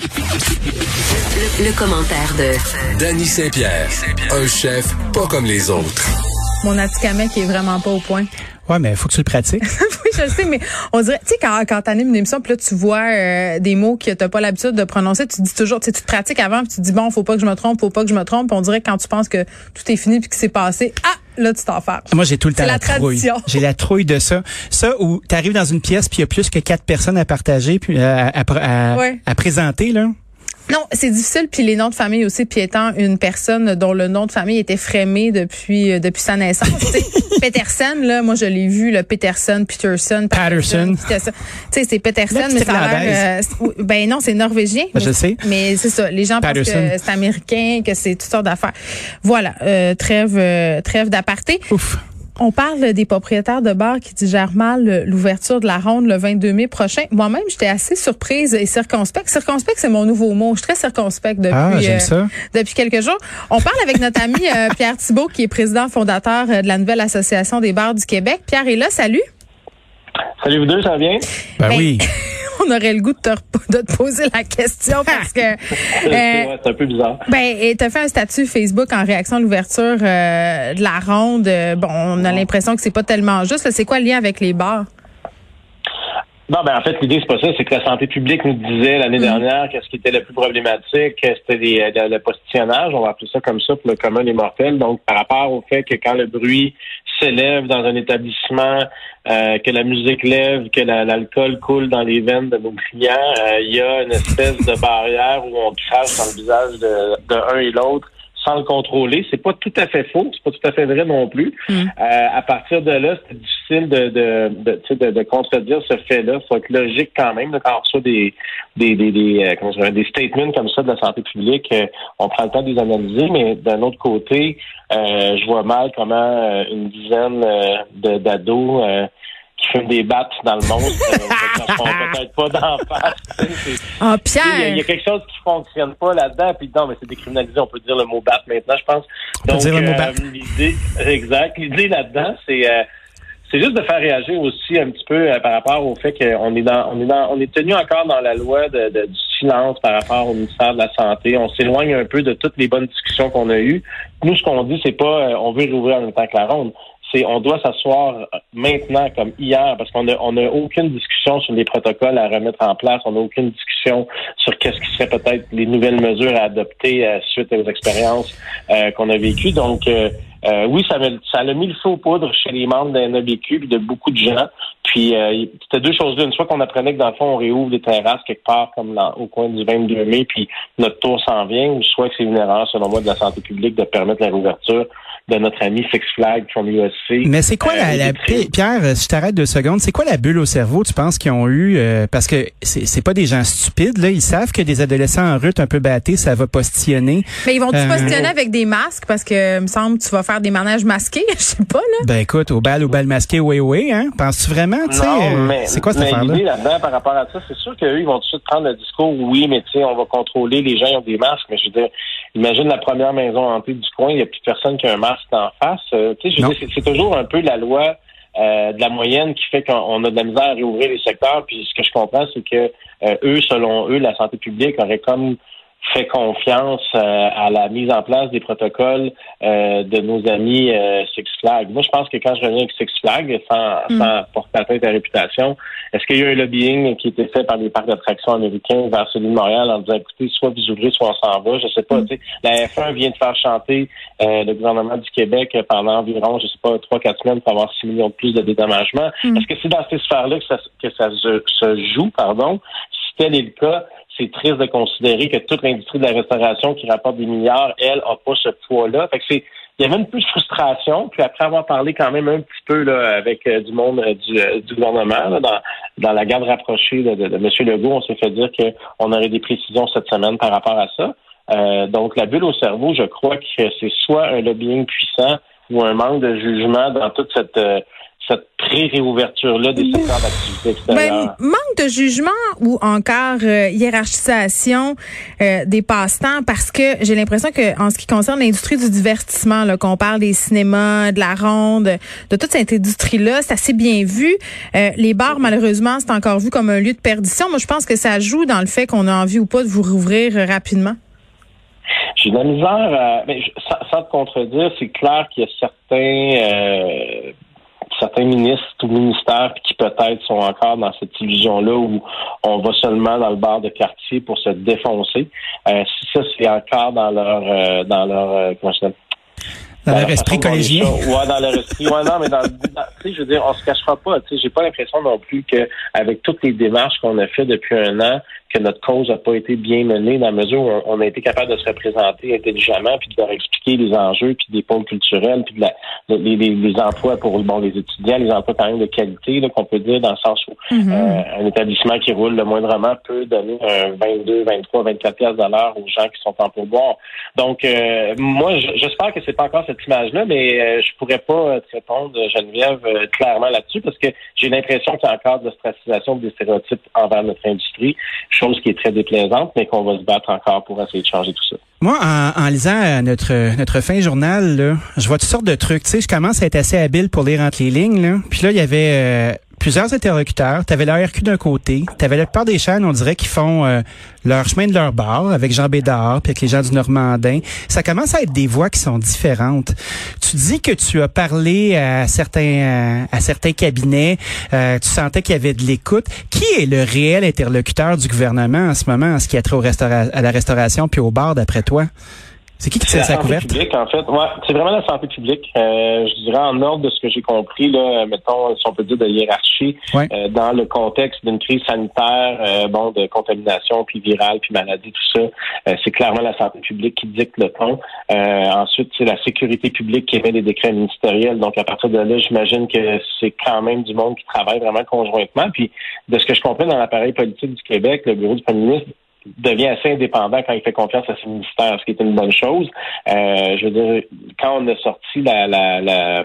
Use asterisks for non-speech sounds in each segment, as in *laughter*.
Le, commentaire de Danny Saint-Pierre, un chef pas comme les autres. Mon Atikamek est vraiment pas au point. Ouais, mais il faut que tu le pratiques. *laughs* oui, je sais, mais on dirait, tu sais, quand, quand t'animes une émission, puis là, tu vois euh, des mots que t'as pas l'habitude de prononcer, tu dis toujours, tu sais, tu te pratiques avant, puis tu dis, bon, faut pas que je me trompe, faut pas que je me trompe. On dirait que quand tu penses que tout est fini puis que c'est passé, ah, là, tu t'en. Moi, j'ai tout le temps la, la, trouille. J'ai la trouille de ça. Ça, où tu arrives dans une pièce, puis il y a plus que quatre personnes à partager, puis euh, à, à, à présenter, là. Non, c'est difficile. Puis les noms de famille aussi. Puis étant une personne dont le nom de famille était frémé depuis euh, depuis sa naissance. *laughs* Peterson, là, moi je l'ai vu, le Peterson, Peterson, Patterson. Tu sais, c'est Peterson, mais ça a l'air. Euh, ben non, c'est norvégien. je sais. Mais c'est ça. Les gens pensent que c'est américain, que c'est toutes sortes d'affaires. Voilà. Euh, trêve, euh, trêve d'aparté. Ouf. On parle des propriétaires de bars qui digèrent mal l'ouverture de la ronde le 22 mai prochain. Moi-même, j'étais assez surprise et circonspecte. Circonspecte, c'est mon nouveau mot. Je suis très circonspecte depuis, ah, euh, depuis quelques jours. On parle avec notre ami euh, *laughs* Pierre Thibault, qui est président fondateur euh, de la nouvelle Association des bars du Québec. Pierre est là, salut. Salut vous deux, ça va bien? Ben, ben oui. *laughs* on aurait le goût de te, poser la question parce que *laughs* euh, c'est un peu bizarre. Ben, tu as fait un statut Facebook en réaction à l'ouverture euh, de la ronde. Bon, on a l'impression que c'est pas tellement juste. C'est quoi le lien avec les bars? Non, ben en fait, l'idée, c'est pas ça. C'est que la santé publique nous disait l'année mm. dernière qu'est-ce qui était le plus problématique, c'était euh, le postillonnage, on va appeler ça comme ça pour le commun des mortels. Donc, par rapport au fait que quand le bruit s'élève dans un établissement, euh, que la musique lève, que l'alcool coule dans les veines de nos clients, euh, il y a une espèce de barrière où on crache dans le visage de, de un et l'autre sans le contrôler. C'est pas tout à fait faux, c'est pas tout à fait vrai non plus. Mm. Euh, à partir de là, c'est difficile de de, de, de, de contredire ce fait-là. Il faut être logique quand même. quand on reçoit des des des des, euh, comment des statements comme ça de la santé publique, euh, on prend le temps de les analyser, mais d'un autre côté, je vois mal comment une dizaine d'ados qui fument des battes dans le monde, euh, *laughs* peut-être pas d'en face. Ah, Pierre! Il y, a quelque chose qui fonctionne pas là-dedans, puis non, mais c'est décriminalisé, on peut dire le mot batte maintenant, je pense. On Donc, peut dire le mot euh, l'idée, exact. L'idée là-dedans, c'est euh, c'est juste de faire réagir aussi un petit peu par rapport au fait qu'on est dans, on est dans, on est tenu encore dans la loi de, du silence par rapport au ministère de la Santé. On s'éloigne un peu de toutes les bonnes discussions qu'on a eues. Nous, ce qu'on dit, c'est pas on veut rouvrir en même temps que la ronde c'est on doit s'asseoir maintenant comme hier parce qu'on n'a on a aucune discussion sur les protocoles à remettre en place, on n'a aucune discussion sur qu'est-ce qui serait peut-être les nouvelles mesures à adopter euh, suite aux expériences euh, qu'on a vécues. Donc euh, oui, ça, ça a mis le feu aux poudres chez les membres d'un ABQ et de beaucoup de gens. Puis c'était deux choses Une fois qu'on apprenait que dans le fond, on réouvre des terrasses quelque part comme au coin du 22 mai, puis notre tour s'en vient, soit que c'est une erreur, selon moi, de la santé publique de permettre la réouverture de notre ami Six Flags from USC. Mais c'est quoi la, euh, Pierre, si je t'arrête deux secondes, c'est quoi la bulle au cerveau, tu penses, qu'ils ont eu, euh, parce que c'est pas des gens stupides, là, ils savent que des adolescents en route un peu battés, ça va postillonner. Mais ils vont-tu euh, postillonner avec des masques, parce que, me semble, tu vas faire des manèges masqués, *laughs* je sais pas, là. Ben écoute, au bal, au bal masqué, oui, oui, hein, penses-tu vraiment, tu sais, c'est quoi cette affaire-là? là-dedans par rapport à ça, c'est sûr qu'eux, ils vont tout de suite prendre le discours, oui, mais tu sais, on va contrôler, les gens ont des masques, mais je veux dire, imagine la première maison hantée du coin, il n'y a plus personne qui a un masque en face. Euh, c'est toujours un peu la loi euh, de la moyenne qui fait qu'on a de la misère à réouvrir les secteurs. Puis ce que je comprends, c'est que euh, eux, selon eux, la santé publique aurait comme fait confiance euh, à la mise en place des protocoles euh, de nos amis euh, Six Flags. Moi, je pense que quand je reviens avec Six Flags, sans, mm. sans porter atteinte à la réputation, est-ce qu'il y a eu un lobbying qui a été fait par les parcs d'attractions américains vers celui de Montréal en disant, écoutez, soit vous ouvrez, soit on s'en va. Je sais pas. Mm. La F1 vient de faire chanter le gouvernement du Québec pendant environ, je sais pas, trois, quatre semaines pour avoir six millions de plus de dédommagement. Mm. Est-ce que c'est dans ces sphères-là que ça, que ça se, se joue, pardon? Si tel est le cas, c'est triste de considérer que toute l'industrie de la restauration qui rapporte des milliards, elle, n'a pas ce poids-là. Fait c'est, il y avait une peu de frustration, puis après avoir parlé quand même un petit peu avec euh, du monde euh, euh, du, gouvernement, dans, dans la garde rapprochée de, de, M. Legault, on s'est fait dire qu'on aurait des précisions cette semaine par rapport à ça. donc, la bulle au cerveau, je crois que c'est soit un lobbying puissant ou un manque de jugement dans toute cette cette pré-réouverture-là des secteurs d'activité extérieure. Ben, manque de jugement ou encore euh, hiérarchisation euh, des passe-temps parce que j'ai l'impression que en ce qui concerne l'industrie du divertissement, qu'on parle des cinémas, de la ronde, de toute cette industrie-là, c'est assez bien vu. Euh, les bars, malheureusement, c'est encore vu comme un lieu de perdition. Moi, je pense que ça joue dans le fait qu'on a envie ou pas de vous rouvrir rapidement. J'ai de la misère mais sans, te contredire, c'est clair qu'il y a certains certains ministres ou ministères qui peut-être sont encore dans cette illusion-là où on va seulement dans le bar de quartier pour se défoncer. Euh, si ça, c'est encore dans leur euh, dans leur euh, dans, leur esprit collégien. Ouais, dans leur esprit. Ouais, non, mais dans, tu sais, je veux dire, on se cachera pas. Tu sais, j'ai pas l'impression non plus que avec toutes les démarches qu'on a fait depuis un an, que notre cause n'a pas été bien menée dans la mesure où on a été capable de se représenter intelligemment, puis de leur expliquer les enjeux, puis des pôles culturels, puis de la, les, les, emplois pour bon les étudiants, les emplois quand même de qualité, qu'on peut dire dans le sens où mm-hmm. euh, un établissement qui roule le moindrement peut donner un 22, 23, 24 pièces à l'heure aux gens qui sont en pourboire. Donc, euh, moi, j'espère que c'est pas encore cette mais euh, je pourrais pas te répondre, Geneviève, clairement là-dessus, parce que j'ai l'impression qu'il y a encore de stratisation des stéréotypes envers notre industrie chose qui est très déplaisante, mais qu'on va se battre encore pour essayer de changer tout ça. Moi, en, lisant euh, notre notre fin journal, je vois toutes sortes de trucs. Tu sais, je commence à être assez habile pour lire entre les lignes. Puis là, il y avait euh, plusieurs interlocuteurs. Tu avais l'ARQ d'un côté, tu avais la plupart des chaînes, on dirait, qui font euh, leur chemin de leur bar avec Jean Bédard, puis avec les gens du Normandin. Ça commence à être des voix qui sont différentes. Tu dis que tu as parlé à certains euh, à certains cabinets, euh, tu sentais qu'il y avait de l'écoute. Qui est le réel interlocuteur du gouvernement en ce moment en ce qui a trait au à la restauration puis au bar d'après toi? C'est qui qui tient sa couverte? Publique, en fait. Ouais, c'est vraiment la santé publique. Euh, je dirais en ordre de ce que j'ai compris, là, mettons, si on peut dire de hiérarchie, euh, dans le contexte d'une crise sanitaire, euh, bon, de contamination, puis virale, puis maladie, tout ça, c'est clairement la santé publique qui dicte le ton. ensuite, c'est la sécurité publique qui émet des décrets ministériels. Donc, à partir de là, j'imagine que c'est quand même du monde qui travaille vraiment conjointement. Puis, de ce que je comprends dans l'appareil politique du Québec, le bureau du premier ministre devient assez indépendant quand il fait confiance à ses ministères, ce qui est une bonne chose. Euh, je veux dire, quand on a sorti la, la, la,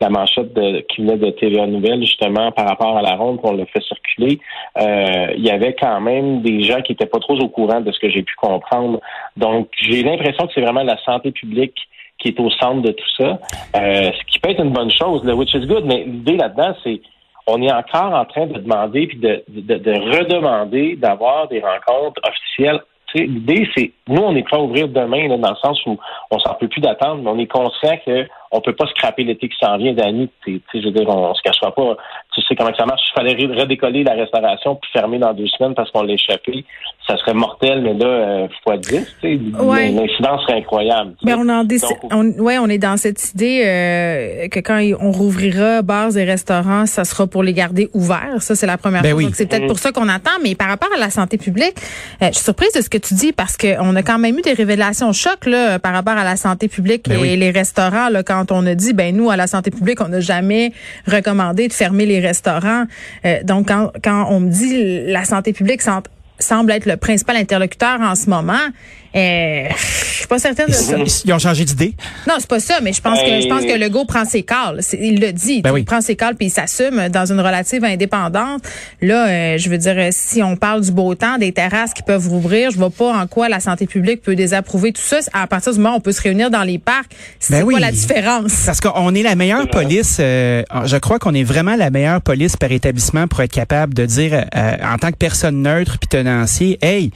la manchette qui venait de TVA Nouvelle, justement, par rapport à la ronde qu'on l'a fait circuler, euh, il y avait quand même des gens qui étaient pas trop au courant de ce que j'ai pu comprendre. Donc, j'ai l'impression que c'est vraiment la santé publique qui est au centre de tout ça, euh, ce qui peut être une bonne chose, le which is good, mais l'idée là-dedans, c'est on est encore en train de demander puis de, de, de redemander d'avoir des rencontres officielles. L'idée, c'est nous, on est prêt à ouvrir demain, là, dans le sens où on s'en peut plus d'attendre, mais on est conscient que on peut pas scraper l'été qui s'en vient d'année. Je veux dire, on, se cachera pas. Tu sais comment ça marche. Il fallait redécoller la restauration puis fermer dans deux semaines parce qu'on l'a échappé. Ça serait mortel, mais là, euh, fois 10, ouais. l'incidence serait incroyable. Mais on, en on, ouais, on est dans cette idée euh, que quand on rouvrira bars et restaurants, ça sera pour les garder ouverts. Ça, c'est la première ben chose. Donc, c'est peut-être mm. pour ça qu'on attend. Mais par rapport à la santé publique, euh, je suis surprise de ce que tu dis parce qu'on a quand même eu des révélations chocs là, par rapport à la santé publique ben et les restaurants là, quand quand on a dit, ben nous, à la santé publique, on n'a jamais recommandé de fermer les restaurants. Euh, donc, quand, quand on me dit la santé publique semble être le principal interlocuteur en ce moment, euh, je suis pas certaine de ça. Ils ont changé d'idée. Non, c'est pas ça, mais je pense que je pense que Legault prend ses calls. Il le dit, ben il prend ses calls puis il s'assume dans une relative indépendance. Là, euh, je veux dire, si on parle du beau temps, des terrasses qui peuvent rouvrir, je vois pas en quoi la santé publique peut désapprouver tout ça. À partir du moment où on peut se réunir dans les parcs, c'est ben quoi la différence? Parce qu'on est la meilleure police. Euh, je crois qu'on est vraiment la meilleure police par établissement pour être capable de dire euh, en tant que personne neutre puis tenancier, hey,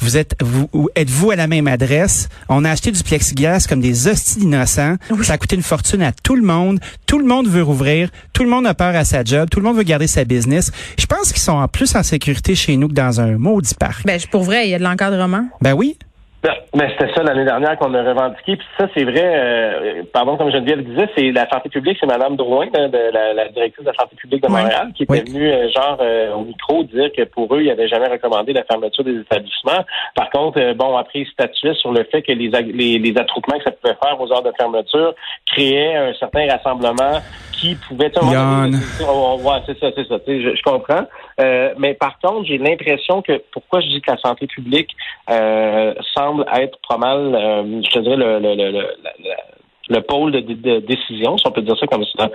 vous êtes vous êtes-vous à la même adresse On a acheté du plexiglas comme des hosties d'innocents. Ça a coûté une fortune à tout le monde. Tout le monde veut rouvrir. Tout le monde a peur à sa job. Tout le monde veut garder sa business. Je pense qu'ils sont en plus en sécurité chez nous que dans un maudit parc. Ben pour vrai, il y a de l'encadrement. Ben oui. Ben, mais c'était ça l'année dernière qu'on a revendiqué. Puis ça, c'est vrai, euh, pardon, comme Geneviève le disait, c'est la santé publique, c'est Mme Drouin, de, la, directrice de la santé publique de Montréal, qui était venue, euh, genre, euh, au micro, dire que pour eux, il n'avait jamais recommandé la fermeture des établissements. Par contre, bon, après, il statuait sur le fait que les, les, les attroupements que ça pouvait faire aux heures de fermeture créaient un certain rassemblement qui pouvait... Yann. Ouais, c'est ça, c'est ça. Je, je comprends. mais par contre, j'ai l'impression que, pourquoi je dis que la santé publique semble être pas mal, euh, je te dirais, le, le, le, le pôle de, décision, si on peut dire ça comme ça.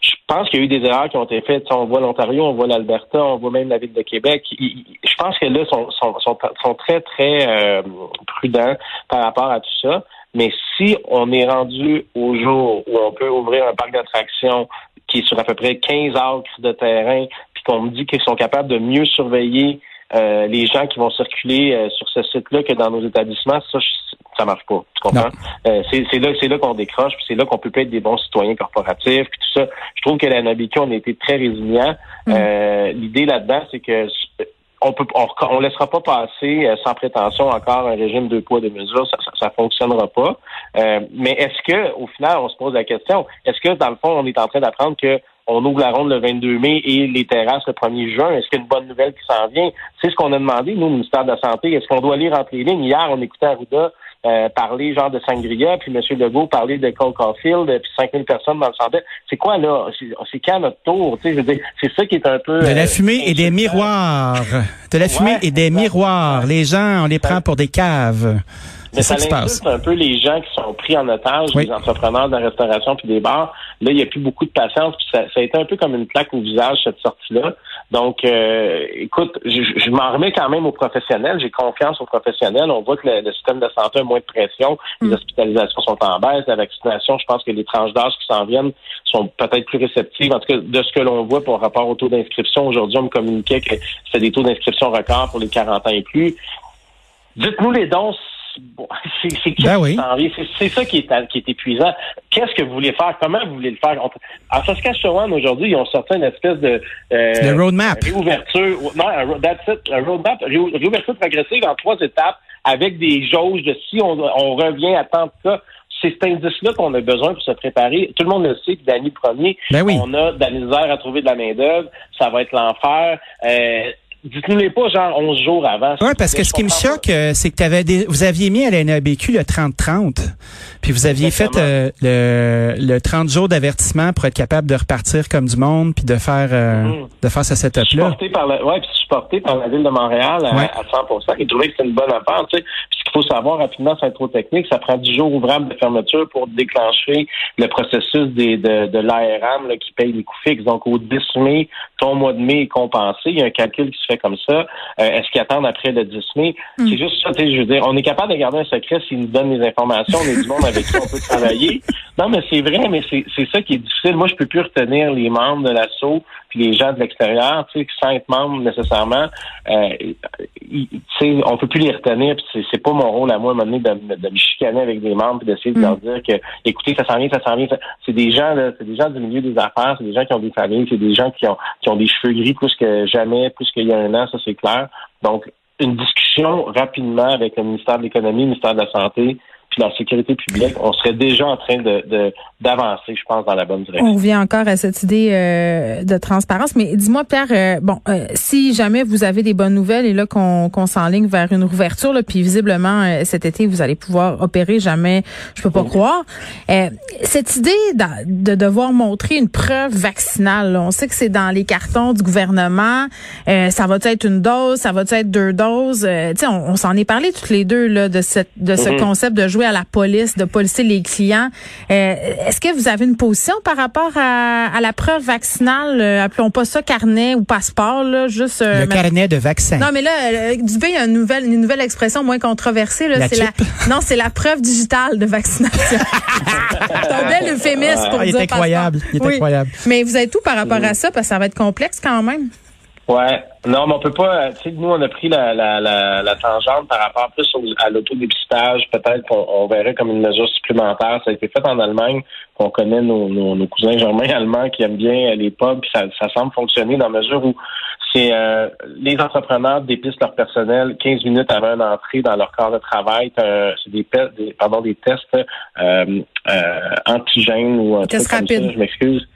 Je pense qu'il y a eu des erreurs qui ont été faites. on voit l'Ontario, on voit l'Alberta, on voit même la ville de Québec. je pense que là, sont, sont, sont, très, très euh, prudents par rapport à tout ça. Mais si on est rendu au jour où on peut ouvrir un parc d'attractions qui est sur à peu près 15 acres de terrain, puis qu'on me dit qu'ils sont capables de mieux surveiller euh, les gens qui vont circuler euh, sur ce site-là que dans nos établissements, ça, ça marche pas. Tu comprends? Euh, c'est là, c'est là qu'on décroche, puis c'est là qu'on peut pas être des bons citoyens corporatifs, puis tout ça. Je trouve que la NABQ, on a été très résilients. Mm. L'idée là-dedans, c'est que on peut on, laissera pas passer sans prétention encore un régime de poids de mesures, ça, ça, fonctionnera pas. mais est-ce que au final on se pose la question, est-ce que dans le fond on est en train d'apprendre que on ouvre la ronde le 22 mai et les terrasses le 1er juin? Est-ce qu'il y a une bonne nouvelle qui s'en vient? C'est ce qu'on a demandé, nous, au ministère de la Santé. Est-ce qu'on doit lire entre les lignes? Hier, on écoutait Arruda euh, parler genre de Sangria, puis M. Legault parler de Cole Caulfield, puis 5000 personnes dans le centre. C'est quoi, là? C'est quand notre tour? C'est ça qui est un peu... De la euh, fumée et des miroirs. De la fumée et des miroirs. Les gens, on les prend pour des caves. Mais ça, insulte un peu les gens qui sont pris en otage, les entrepreneurs de la restauration puis des bars. Là, il n'y a plus beaucoup de patience. Puis ça, ça, a été un peu comme une plaque au visage, cette sortie-là. Donc, euh, écoute, je, m'en remets quand même aux professionnels. J'ai confiance aux professionnels. On voit que le, système de santé a moins de pression. Les mm. hospitalisations sont en baisse. La vaccination, je pense que les tranches d'âge qui s'en viennent sont peut-être plus réceptives. En tout cas, de ce que l'on voit par rapport au taux d'inscription, aujourd'hui, on me communiquait que c'était des taux d'inscription records pour les 40 ans et plus. Dites-nous les dons *laughs* ben c'est ça qui est, qui est épuisant. Qu'est-ce que vous voulez faire? Comment vous voulez le faire? En Saskatchewan, aujourd'hui, ils ont sorti une espèce de euh, roadmap. réouverture. Non, un, that's it, un roadmap, réouverture progressive en trois étapes avec des jauges de si on, on revient à tant de cas c'est cet indice-là qu'on a besoin pour se préparer. Tout le monde le sait, puis premier, ben on a de la misère à trouver de la main-d'œuvre, ça va être l'enfer. Euh, Dites-nous les pas genre 11 jours avant. Oui, parce que ce qui me choque, euh, c'est que avais vous aviez mis à la NABQ le 30-30, puis vous aviez fait euh, le, le 30 jours d'avertissement pour être capable de repartir comme du monde, puis de faire euh, mm-hmm. de faire ce setup-là. Ouais, puis supporté par la ville de Montréal à, à 100 Ils trouvaient que c'était une bonne affaire. Tu sais. Puis faut savoir rapidement, c'est trop technique, ça prend 10 jours ouvrables de fermeture pour déclencher le processus des, de, de l'ARM qui paye les coûts fixes. Donc au 10 mai, ton mois de mai est compensé. Il y a un calcul qui se fait comme ça. Euh, est-ce qu'ils attendent après le 10 mai? Hmm. C'est juste ça, je veux dire, on est capable de garder un secret s'ils nous donnent les informations. On est du monde avec qui on peut travailler. Non, mais c'est vrai, mais c'est ça qui est difficile. Moi, je peux plus retenir les membres de l'assaut puis les gens de l'extérieur, tu sais, sans être membre nécessairement. Euh, tu sais, on peut plus les retenir. Puis c'est pas mon rôle à moi, à un moment donné, de, de, me chicaner avec des membres puis d'essayer de leur hmm. dire que, écoutez, ça s'en vient, ça s'en vient. C'est des gens, là, c'est des gens du milieu des affaires, c'est des gens qui ont des familles, c'est des gens qui ont qui ont des cheveux gris plus que jamais, plus qu'il y a un an, ça c'est clair. Donc, une discussion rapidement avec le ministère de l'Économie, le ministère de la Santé, la sécurité publique, on serait déjà en train de d'avancer, je pense, dans la bonne direction. On revient encore à cette idée euh, de transparence, mais dis-moi, Pierre, euh, bon, euh, si jamais vous avez des bonnes nouvelles et là qu'on qu'on s'enligne vers une rouverture, là, puis visiblement cet été vous allez pouvoir opérer, jamais, je peux pas croire. cette idée de, devoir montrer une preuve vaccinale, on sait que c'est dans les cartons du gouvernement, ça va être une dose, ça va être deux doses, tu sais, on, s'en est parlé toutes les deux là de cette de ce mm-hmm. concept de jouer à la police, de policer les clients. Euh, est-ce que vous avez une position par rapport à, la preuve vaccinale? Euh, appelons pas ça carnet ou passeport, là, juste. Euh, le carnet de vaccin. Non, mais là, Dubé, il y a une nouvelle, une nouvelle expression moins controversée. Là, la, *laughs* non, c'est la preuve digitale de vaccination. *laughs* c'est un bel euphémisme pour ah, dire. Il est incroyable. Il est incroyable. Mais vous avez tout par rapport à ça, parce que ça va être complexe quand même. Ouais. Non, mais on peut pas. Tu sais, nous, on a pris la, la, la, la tangente par rapport plus à l'autodépistage. Peut-être qu'on on verrait comme une mesure supplémentaire. Ça a été fait en Allemagne. On connaît nos, nos, cousins germains allemands qui aiment bien les pubs. Puis ça, ça semble fonctionner dans la mesure où c'est euh, les entrepreneurs dépistent leur personnel 15 minutes avant une entrée dans leur corps de travail. C'est des, des, pardon, des tests euh, euh, antigènes ou un truc comme ça. Je m'excuse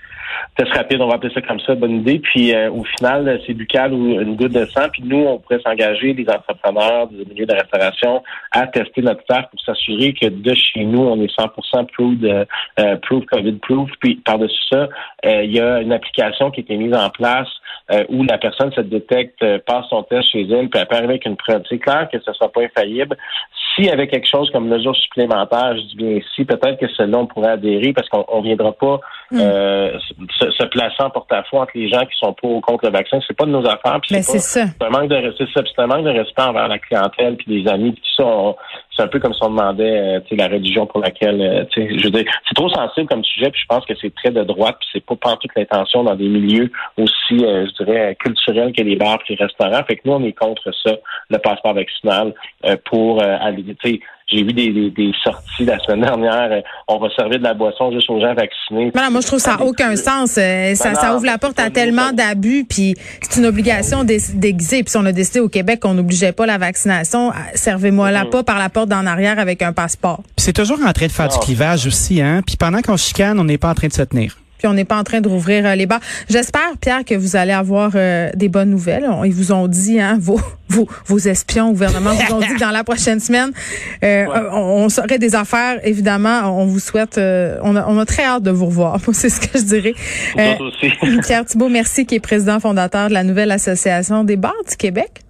test rapide, on va appeler ça comme ça, bonne idée. Puis euh, au final, c'est buccal ou une goutte de sang. Puis nous, on pourrait s'engager, les entrepreneurs du milieu de restauration, à tester notre test pour s'assurer que de chez nous, on est 100% proof, de, euh, proof COVID proof. Puis par-dessus ça, euh, il y a une application qui a été mise en place où la personne se détecte, passe son test chez elle, puis elle peut arriver avec une preuve. C'est clair que ce ne sera pas infaillible s'il y avait quelque chose comme mesure supplémentaire, je dis bien ici, peut-être que celle-là, on pourrait adhérer parce qu'on ne viendra pas mm. euh, se, se, en porte-à-faux entre les gens qui sont pour ou contre le vaccin. C'est pas de nos affaires. Mais c'est ça. C'est un manque de c'est un manque de respect envers la clientèle puis les amis. Puis tout ça, c'est un peu comme si on demandait euh, la religion pour laquelle euh, je veux dire, c'est trop sensible comme sujet, puis je pense que c'est très de droite, puis c'est pas toute l'intention dans des milieux aussi, euh, je dirais, culturels que les bars et les restaurants. Fait que nous, on est contre ça, le passeport vaccinal, pour aller, j'ai vu des, des, sorties la semaine dernière. on va servir de la boisson juste aux gens vaccinés. Non, moi, je trouve ça n'a aucun sens. ça, ça ouvre la porte à tellement d'abus, puis c'est une obligation déguisée. Puis si on a décidé au Québec qu'on n'obligeait pas la vaccination, servez-moi la mm. pas par la porte d'en arrière avec un passeport. c'est toujours en train de faire du clivage aussi, hein. Puis pendant qu'on chicane, on n'est pas en train de se tenir puis on n'est pas en train de rouvrir euh, les bars. J'espère, Pierre, que vous allez avoir euh, des bonnes nouvelles. ils vous ont dit, hein, *laughs* vos, vos, vos espions au gouvernement vous ont dit que dans la prochaine semaine, euh, on, on saurait des affaires. Évidemment, on vous souhaite, on, a, on a très hâte de vous revoir. *laughs* C'est ce que je dirais. aussi. Pierre Thibault, merci, qui est président fondateur de la nouvelle association des bars du Québec.